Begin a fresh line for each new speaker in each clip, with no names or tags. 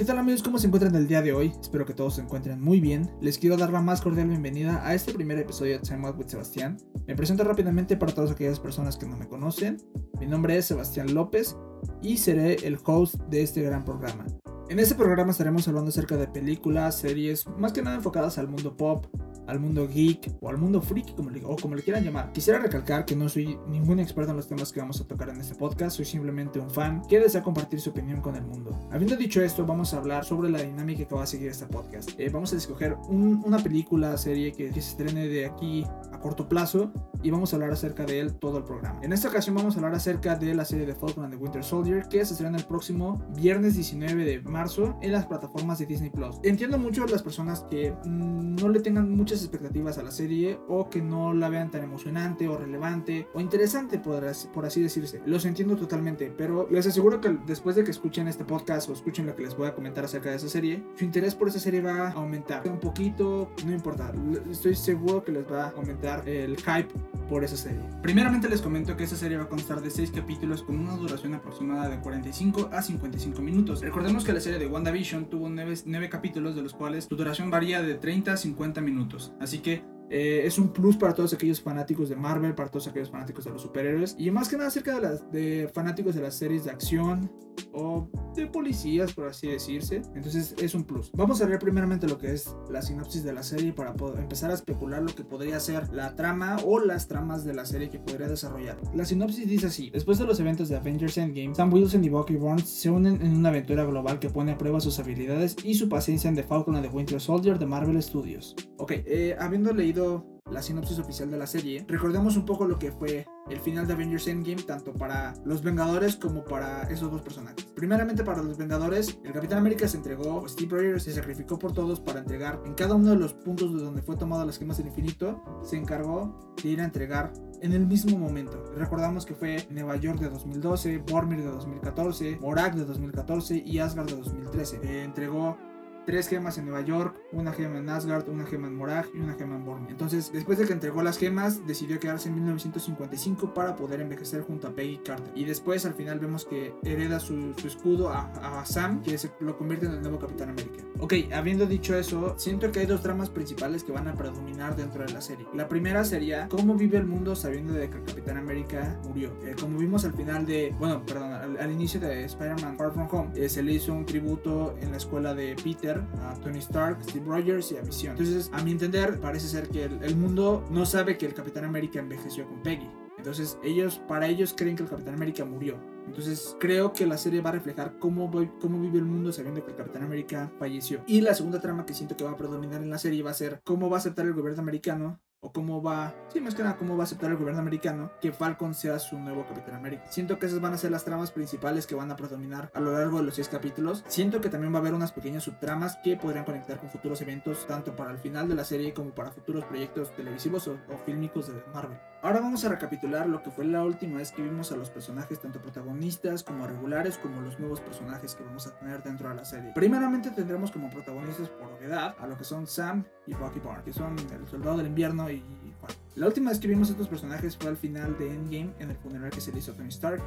¿Qué tal amigos? ¿Cómo se encuentran el día de hoy? Espero que todos se encuentren muy bien. Les quiero dar la más cordial bienvenida a este primer episodio de Time Out with Sebastián. Me presento rápidamente para todas aquellas personas que no me conocen. Mi nombre es Sebastián López y seré el host de este gran programa. En este programa estaremos hablando acerca de películas, series, más que nada enfocadas al mundo pop, al mundo geek o al mundo freak, como le, o como le quieran llamar. Quisiera recalcar que no soy ningún experto en los temas que vamos a tocar en este podcast, soy simplemente un fan que desea compartir su opinión con el mundo. Habiendo dicho esto, vamos a hablar sobre la dinámica que va a seguir este podcast. Eh, vamos a escoger una película, serie que, que se estrene de aquí a corto plazo y vamos a hablar acerca de él todo el programa. En esta ocasión vamos a hablar acerca de la serie de Falcon and the Winter Soldier que se estrena el próximo viernes 19 de marzo en las plataformas de Disney Plus. Entiendo mucho a las personas que mm, no le tengan muchas expectativas a la serie o que no la vean tan emocionante o relevante o interesante por así, por así decirse. Los entiendo totalmente, pero les aseguro que después de que escuchen este podcast o escuchen lo que les voy a comentar acerca de esa serie, su interés por esa serie va a aumentar un poquito, no importa. Estoy seguro que les va a aumentar el hype por esa serie. Primeramente les comento que esta serie va a constar de 6 capítulos con una duración aproximada de 45 a 55 minutos. Recordemos que la serie de WandaVision tuvo 9, 9 capítulos de los cuales su duración varía de 30 a 50 minutos. Así que eh, es un plus para todos aquellos fanáticos de Marvel, para todos aquellos fanáticos de los superhéroes y más que nada acerca de, fanáticos de las series de acción o de policías, por así decirse. Entonces es un plus. Vamos a ver primeramente lo que es la sinopsis de la serie para empezar a especular lo que podría ser la trama o las tramas de la serie que podría desarrollar. La sinopsis dice así: Después de los eventos de Avengers Endgame, Sam Wilson y Bucky Barnes se unen en una aventura global que pone a prueba sus habilidades y su paciencia en The Falcon and the Winter Soldier de Marvel Studios. Ok, eh, habiendo leído la sinopsis oficial de la serie, recordemos un poco lo que fue el final de Avengers Endgame, tanto para los Vengadores como para esos dos personajes. Primeramente para los Vengadores, el Capitán América se entregó, Steve Rogers se sacrificó por todos para entregar en cada uno de los puntos de donde fue tomado las gemas del infinito, se encargó de ir a entregar en el mismo momento. Recordamos que fue Nueva York de 2012, Bormir de 2014, Morak de 2014 y Asgard de 2013. Eh, entregó tres gemas en Nueva York, una gema en Asgard, una gema en Morag y una gema en Bormir. Entonces, después de que entregó las gemas, decidió quedarse en 1955 para poder envejecer junto a Peggy Carter. Y después, al final, vemos que hereda su, escudo a, Sam, que se lo convierte en el nuevo Capitán América. Ok, habiendo dicho eso, siento que hay dos tramas principales que van a predominar dentro de la serie. La primera sería cómo vive el mundo sabiendo de que el Capitán América murió. Eh, como vimos al final de, bueno, perdón, al, inicio de Spider-Man Far From Home, eh, se le hizo un tributo en la escuela de Peter a Tony Stark, Steve Rogers y a Vision. Entonces, a mi entender, parece ser que el, mundo no sabe que el Capitán América envejeció con Peggy. Entonces, ellos, para ellos creen que el Capitán América murió. Entonces creo que la serie va a reflejar cómo, cómo vive el mundo sabiendo que el Capitán América falleció. Y la segunda trama que siento que va a predominar en la serie va a ser cómo va a aceptar el gobierno americano o cómo va, sí, más que cómo va a aceptar el gobierno americano que Falcon sea su nuevo Capitán América. Siento que esas van a ser las tramas principales que van a predominar a lo largo de los seis capítulos. Siento que también va a haber unas pequeñas subtramas que podrían conectar con futuros eventos, tanto para el final de la serie como para futuros proyectos televisivos o, o fílmicos de Marvel. Ahora vamos a recapitular lo que fue la última vez que vimos a los personajes, tanto protagonistas como regulares, como los nuevos personajes que vamos a tener dentro de la serie. Primeramente tendremos como protagonistas por obviedad a lo que son Sam y Bucky Barnes, que son el soldado del invierno y la última vez que vimos estos personajes fue al final de Endgame, en el funeral que se le hizo a Tony Stark.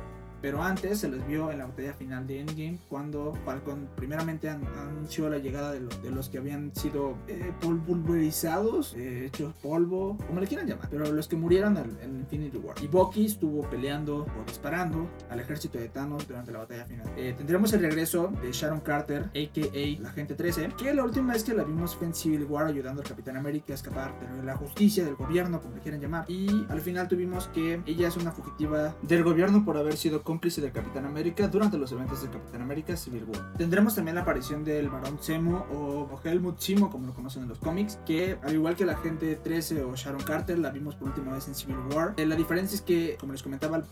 Pero antes se les vio en la batalla final de Endgame cuando Falcon primeramente anunció la llegada de, de los que habían sido eh, pulverizados, eh, hechos polvo, como le quieran llamar, pero los que murieron en Infinity War. Y Bucky estuvo peleando o disparando al ejército de Thanos durante la batalla final. Eh, tendremos el regreso de Sharon Carter, a.k.a. la Agente 13, que la última vez que la vimos fue en Civil War ayudando al Capitán América a escapar de la justicia, del gobierno, como le quieran llamar. Y al final tuvimos que ella es una fugitiva del gobierno por haber sido cómplice del Capitán América durante los eventos del Capitán América Civil War. Tendremos también la aparición del Barón Zemo o Helmut Zemo, como lo conocen en los cómics, que al igual que la gente 13 o Sharon Carter, la vimos por última vez en Civil War. Eh, la diferencia es que, como les comentaba,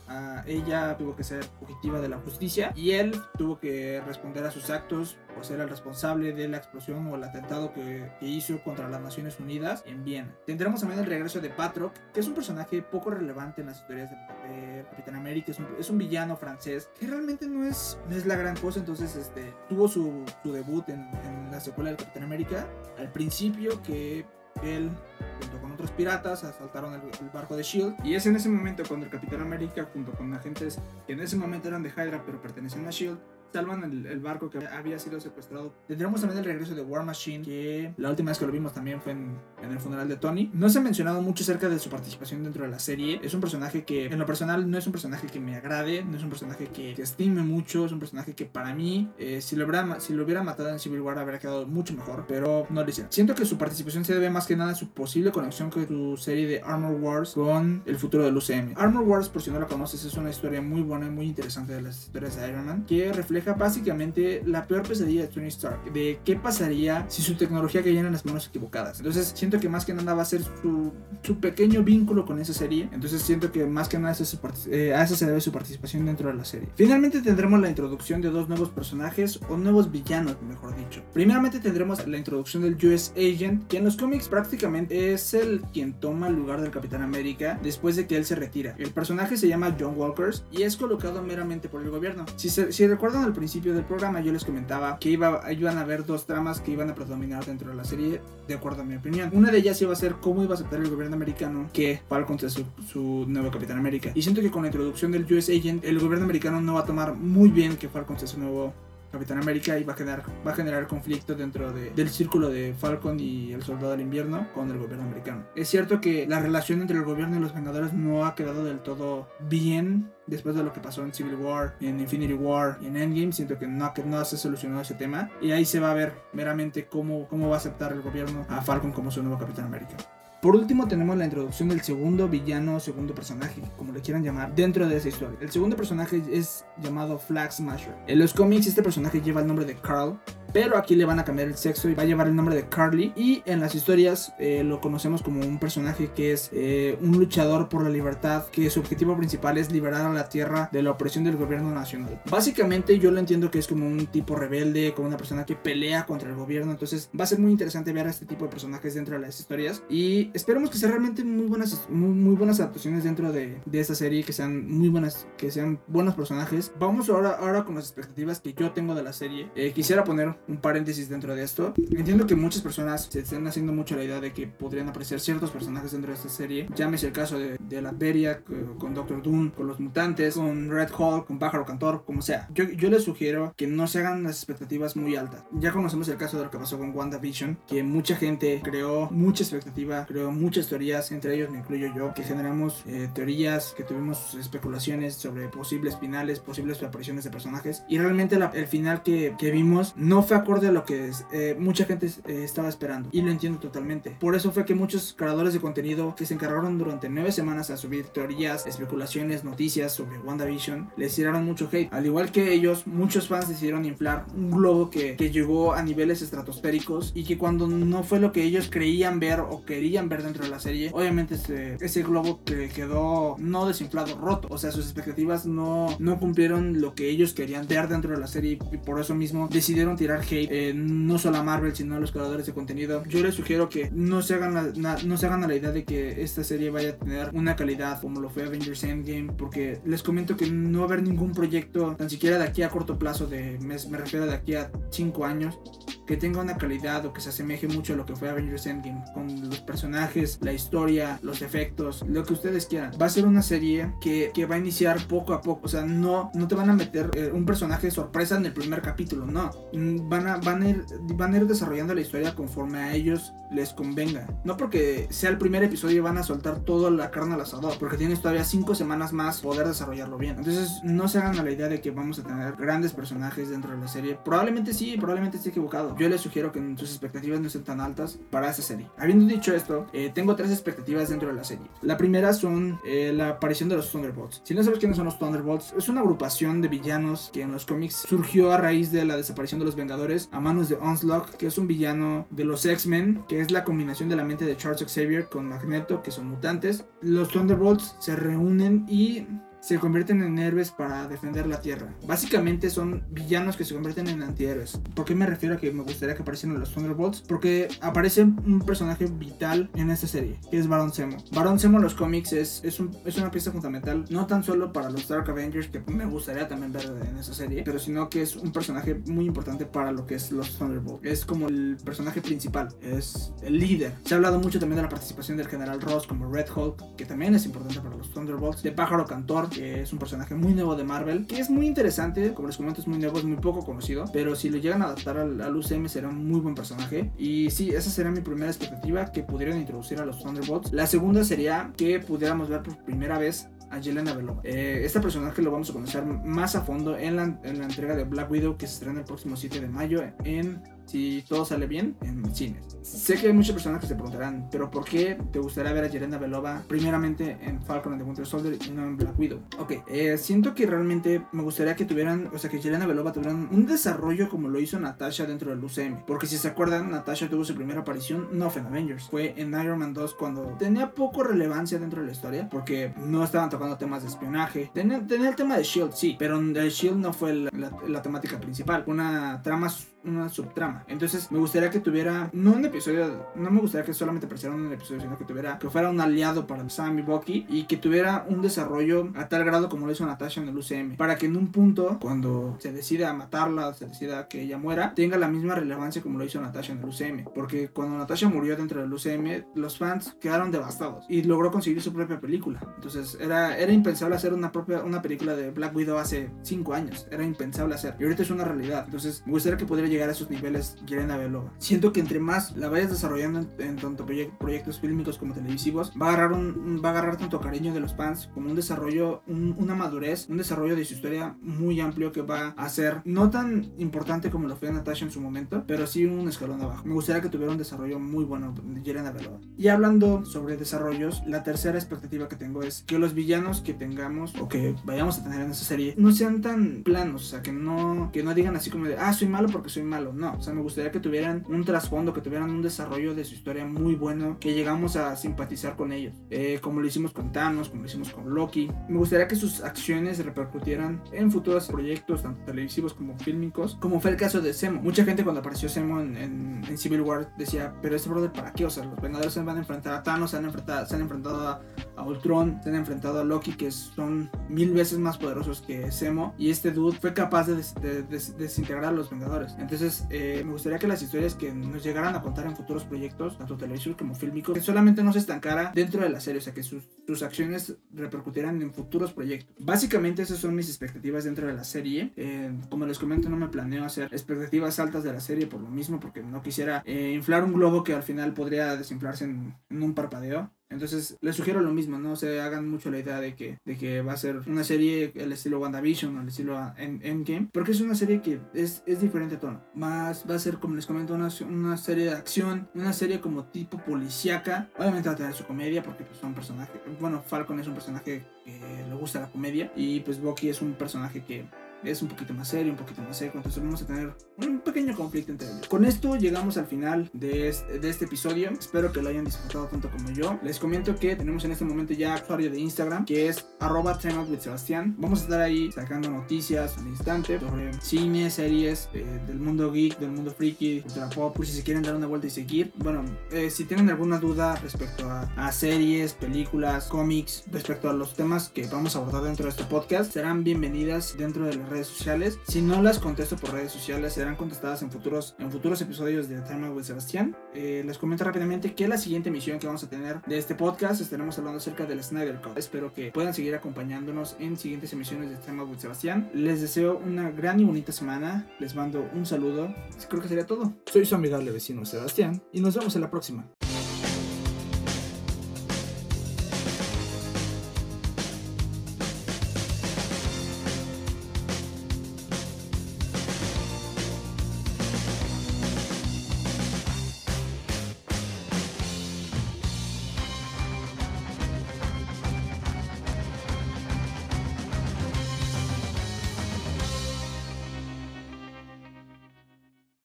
ella tuvo que ser fugitiva de la justicia y él tuvo que responder a sus actos por ser el responsable de la explosión o el atentado que, hizo contra las Naciones Unidas en Viena. Tendremos también el regreso de Patrock, que es un personaje poco relevante en las historias de, Capitán América, es un, villano francés que realmente no es, no es la gran cosa, entonces este, tuvo su, su debut en, en la secuela del Capitán América. Al principio que él junto con otros piratas asaltaron el, el barco de Shield y es en ese momento cuando el Capitán América junto con agentes que en ese momento eran de Hydra pero pertenecían a Shield salvan el, barco que había sido secuestrado. Tendremos también el regreso de War Machine, que la última vez que lo vimos también fue en, en, el funeral de Tony. No se ha mencionado mucho acerca de su participación dentro de la serie. Es un personaje que, en lo personal, no es un personaje que me agrade, no es un personaje que, estime mucho, es un personaje que para mí, eh, si, lo hubiera, si lo hubiera matado en Civil War, habría quedado mucho mejor, pero no lo hicieron. Siento que su participación se debe más que nada a su posible conexión con su serie de Armor Wars con el futuro del UCM. Armor Wars, por si no lo conoces, es una historia muy buena y muy interesante de las historias de Iron Man, que refleja básicamente la peor pesadilla de Tony Stark, de qué pasaría si su tecnología cayera en las manos equivocadas. Entonces siento que más que nada va a ser su, su pequeño vínculo con esa serie. Entonces siento que más que nada es eh, a eso se debe su participación dentro de la serie. Finalmente tendremos la introducción de dos nuevos personajes o nuevos villanos, mejor dicho. Primeramente tendremos la introducción del US Agent, que en los cómics prácticamente es el quien toma el lugar del Capitán América después de que él se retira. El personaje se llama John Walkers y es colocado meramente por el gobierno. Si, se, si recuerdan al principio del programa yo les comentaba que iba, iban a haber dos tramas que iban a predominar dentro de la serie, de acuerdo a mi opinión. Una de ellas iba a ser cómo iba a aceptar el gobierno americano que Falcon sea su, su nuevo Capitán América. Y siento que con la introducción del US Agent, el gobierno americano no va a tomar muy bien que Falcon sea su nuevo Capitán América y va a generar, va a generar conflicto dentro de, del círculo de Falcon y el Soldado del Invierno con el gobierno americano. Es cierto que la relación entre el gobierno y los Vengadores no ha quedado del todo bien después de lo que pasó en Civil War, en Infinity War y en Endgame. Siento que no, que no se solucionó ese tema y ahí se va a ver meramente cómo, cómo va a aceptar el gobierno a Falcon como su nuevo Capitán América. Por último tenemos la introducción del segundo villano, segundo personaje, como le quieran llamar, dentro de esa historia. El segundo personaje es llamado Flag Smasher. En los cómics este personaje lleva el nombre de Carl, pero aquí le van a cambiar el sexo y va a llevar el nombre de Carly. Y en las historias eh, lo conocemos como un personaje que es eh, un luchador por la libertad, que su objetivo principal es liberar a la tierra de la opresión del gobierno nacional. Básicamente yo lo entiendo que es como un tipo rebelde, como una persona que pelea contra el gobierno. Entonces va a ser muy interesante ver a este tipo de personajes dentro de las historias. Y esperemos que sean realmente muy buenas, muy, buenas adaptaciones dentro de, de, esta serie, que sean muy buenas, que sean buenos personajes. Vamos ahora, ahora con las expectativas que yo tengo de la serie. Eh, quisiera poner un paréntesis dentro de esto. Entiendo que muchas personas se están haciendo mucho la idea de que podrían aparecer ciertos personajes dentro de esta serie. Llámese el caso de, de la Beria con Doctor Doom, con los mutantes, con Red Hulk, con Pájaro Cantor, como sea. Yo, yo les sugiero que no se hagan las expectativas muy altas. Ya conocemos el caso de lo que pasó con WandaVision, que mucha gente creó mucha expectativa, creó muchas teorías, entre ellos me incluyo yo, que generamos eh, teorías, que tuvimos especulaciones sobre posibles finales, posibles apariciones de personajes. Y realmente la, el final que, que vimos no fue acorde a lo que eh, mucha gente eh, estaba esperando. Y lo entiendo totalmente. Por eso fue que muchos creadores de contenido que se encargaron durante nueve semanas a subir teorías, especulaciones, noticias sobre WandaVision, les tiraron mucho hate. Al igual que ellos, muchos fans decidieron inflar un globo que, que llegó a niveles estratosféricos y que cuando no fue lo que ellos creían ver o querían ver dentro de la serie, obviamente ese, ese globo que quedó no desinflado, roto. O sea, sus expectativas no, no cumplieron lo que ellos querían ver dentro de la serie y por eso mismo decidieron tirar hate eh, no solo a Marvel, sino a los creadores de contenido. Yo les sugiero que no se hagan la, na, no se hagan a la idea de que esta serie vaya a tener una calidad como lo fue Avengers Endgame, porque les comento que no va a haber ningún proyecto, tan siquiera de aquí a corto plazo, de me, me refiero de aquí a 5 años, que tenga una calidad o que se asemeje mucho a lo que fue Avengers Endgame, con los personajes, la historia, los efectos, lo que ustedes quieran. Va a ser una serie que, que va a iniciar poco a poco, o sea, no, no te van a meter eh, un personaje sorpresa en el primer capítulo, no. Van a, van, a ir, van a ir desarrollando la historia conforme a ellos les convenga. No porque sea el primer episodio y van a soltar toda la carne al asador, porque tienes todavía 5 semanas más poder desarrollarlo bien. Entonces, no se hagan a la idea de que vamos a tener grandes personajes dentro de la serie. Probablemente sí, probablemente esté equivocado. Yo les sugiero que sus expectativas no sean tan altas para esta serie. Habiendo dicho esto, eh, tengo tres expectativas dentro de la serie. La primera son eh, la aparición de los Thunderbolts. Si no sabes quiénes son los Thunderbolts, es una agrupación de villanos que en los cómics surgió a raíz de la desaparición de los Vengadores a manos de Onslaught, que es un villano de los X-Men, que es la combinación de la mente de Charles Xavier con Magneto, que son mutantes. Los Thunderbolts se reúnen y se convierten en héroes para defender la Tierra. Básicamente son villanos que se convierten en antihéroes. ¿Por qué me refiero a que me gustaría que aparecieran los Thunderbolts? Porque aparece un personaje vital en esta serie, que es Baron Zemo. Baron Zemo en los cómics es, es, un, es una pieza fundamental, no tan solo para los Dark Avengers, que me gustaría también ver en esa serie, pero sino que es un personaje muy importante para lo que es los Thunderbolts. Es como el personaje principal, es el líder. Se ha hablado mucho también de la participación del general Ross como Red Hulk, que también es importante para los Thunderbolts. De Pájaro Cantor, que es un personaje muy nuevo de Marvel, que es muy interesante, como les comento, es muy nuevo, es muy poco conocido, pero si lo llegan a adaptar al, al UCM será un muy buen personaje. Y sí, esa será mi primera expectativa, que pudieran introducir a los Thunderbolts. La segunda sería que pudiéramos ver por primera vez a Yelena Belova. Eh, este personaje lo vamos a conocer más a fondo en la, en la entrega de Black Widow que se estrena el próximo 7 de mayo en si todo sale bien, en cines. Sé que hay muchas personas que se preguntarán, pero ¿por qué te gustaría ver a Yelena Belova primeramente en Falcon and the Winter Soldier y no en Black Widow? Ok, eh, siento que realmente me gustaría que tuvieran, o sea, que Yelena Belova tuvieran un desarrollo como lo hizo Natasha dentro del UCM. Porque si se acuerdan, Natasha tuvo su primera aparición no fue en Avengers, fue en Iron Man 2 cuando tenía poco relevancia dentro de la historia, porque no estaban tocando temas de espionaje. Tenía, el tema de Shield, sí, pero el Shield no fue la, la temática principal, una trama una subtrama. Entonces me gustaría que tuviera, no un episodio, no me gustaría que solamente apareciera un episodio, sino que tuviera, que fuera un aliado para Sam y Bucky y que tuviera un desarrollo a tal grado como lo hizo Natasha en el UCM. Para que en un punto, cuando se decida matarla, se decida que ella muera, tenga la misma relevancia como lo hizo Natasha en el UCM. Porque cuando Natasha murió dentro del UCM, los fans quedaron devastados y logró conseguir su propia película. Entonces era, era impensable hacer una, propia, una película de Black Widow hace 5 años. Era impensable hacer. Y ahorita es una realidad. Entonces me gustaría que pudiera llegar a esos niveles Yelena Belova. Siento que entre más la vayas desarrollando en, en tanto proyect, proyectos fílmicos como televisivos, va a agarrar un, va a agarrar tanto cariño de los fans como un desarrollo, un, una madurez, un desarrollo de su historia muy amplio que va a ser no tan importante como lo fue Natasha en su momento, pero sí un escalón abajo. Me gustaría que tuviera un desarrollo muy bueno de Yelena Belova. Y hablando sobre desarrollos, la tercera expectativa que tengo es que los villanos que tengamos o que vayamos a tener en esa serie no sean tan planos, o sea, que no, que no digan así como de, ah, soy malo porque soy malo. No, o sea, me gustaría que tuvieran un trasfondo, que tuvieran un desarrollo de su historia muy bueno, que llegamos a simpatizar con ellos. Eh, como lo hicimos con Thanos, como lo hicimos con Loki. Me gustaría que sus acciones repercutieran en futuros proyectos, tanto televisivos como fílmicos, como fue el caso de Zemo. Mucha gente cuando apareció Zemo en, Civil War decía, pero este brother, ¿para qué? O sea, los Vengadores se van a enfrentar a Thanos, se han enfrentado, se han enfrentado a, Ultron, se han enfrentado a Loki, que son mil veces más poderosos que Zemo, y este dude fue capaz de, de desintegrar a los Vengadores. Entonces, eh, me gustaría que las historias que nos llegaran a contar en futuros proyectos, tanto televisivos como fílmicos, que solamente no se estancara dentro de la serie, o sea, que sus, sus acciones repercutieran en futuros proyectos. Básicamente esas son mis expectativas dentro de la serie. Eh, como les comento, no me planeo hacer expectativas altas de la serie por lo mismo, porque no quisiera eh, inflar un globo que al final podría desinflarse en un parpadeo. Entonces les sugiero lo mismo, no se hagan mucho la idea de que, de que va a ser una serie el estilo WandaVision o el estilo Endgame, porque es una serie que es, es diferente a tono. Más va a ser, como les comento, una, una serie de acción, una serie como tipo policíaca. Obviamente va a tener su comedia porque pues, son personajes. Bueno, Falcon es un personaje que le gusta la comedia y pues Bucky es un personaje que es un poquito más serio, un poquito más seco, entonces vamos a tener un pequeño conflicto entre ellos. Con esto llegamos al final de este, de este episodio, espero que lo hayan disfrutado tanto como yo. Les comento que tenemos en este momento ya usuario de Instagram, que es arroba Sebastián. Vamos a estar ahí sacando noticias al instante sobre cine, series, eh, del mundo geek, del mundo friki, cultura pop, si se quieren dar una vuelta y seguir. Bueno, eh, si tienen alguna duda respecto a, a series, películas, cómics, respecto a los temas que vamos a abordar dentro de este podcast, serán bienvenidas dentro de las redes sociales. Si no las contesto por redes sociales, serán contestadas en futuros, en futuros episodios de Time with Sebastián. Eh, les comento rápidamente que la siguiente emisión que vamos a tener de este podcast estaremos hablando acerca del Snyder Cut. Espero que puedan seguir acompañándonos en siguientes emisiones de Time with Sebastián. Les deseo una gran y bonita semana. Les mando un saludo. Creo que sería todo. Soy su amigable vecino Sebastián y nos vemos en la próxima.